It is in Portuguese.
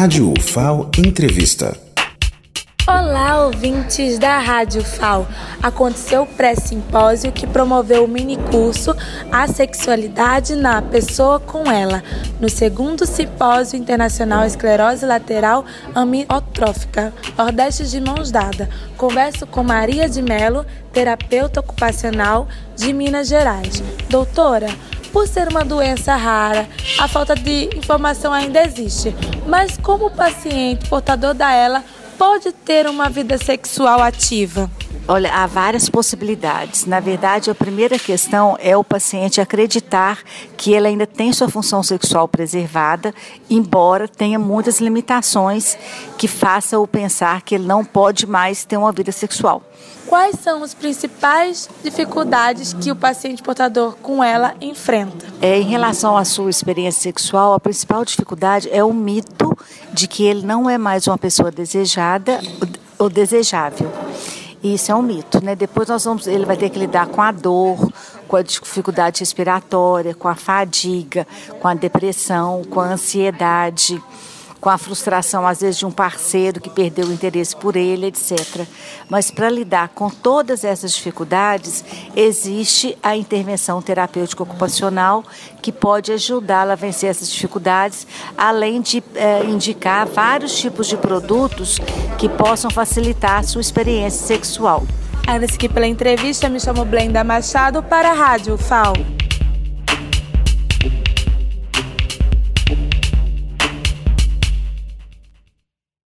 Rádio UFAO Entrevista. Olá, ouvintes da Rádio FAO. Aconteceu o pré-simpósio que promoveu o mini-curso A Sexualidade na Pessoa com Ela, no segundo Simpósio Internacional Esclerose Lateral Amiotrófica, Nordeste de Mãos Dadas. Converso com Maria de Melo, terapeuta ocupacional de Minas Gerais. Doutora, por ser uma doença rara, a falta de informação ainda existe, mas como o paciente portador da ela pode ter uma vida sexual ativa? Olha, há várias possibilidades. Na verdade, a primeira questão é o paciente acreditar que ele ainda tem sua função sexual preservada, embora tenha muitas limitações que façam o pensar que ele não pode mais ter uma vida sexual. Quais são as principais dificuldades que o paciente portador com ela enfrenta? É, em relação à sua experiência sexual, a principal dificuldade é o mito de que ele não é mais uma pessoa desejada ou desejável. Isso é um mito, né? Depois nós vamos, ele vai ter que lidar com a dor, com a dificuldade respiratória, com a fadiga, com a depressão, com a ansiedade com a frustração, às vezes, de um parceiro que perdeu o interesse por ele, etc. Mas para lidar com todas essas dificuldades, existe a intervenção terapêutica ocupacional que pode ajudá-la a vencer essas dificuldades, além de é, indicar vários tipos de produtos que possam facilitar a sua experiência sexual. Agradeço aqui pela entrevista, me chamo Blenda Machado para a Rádio FAO.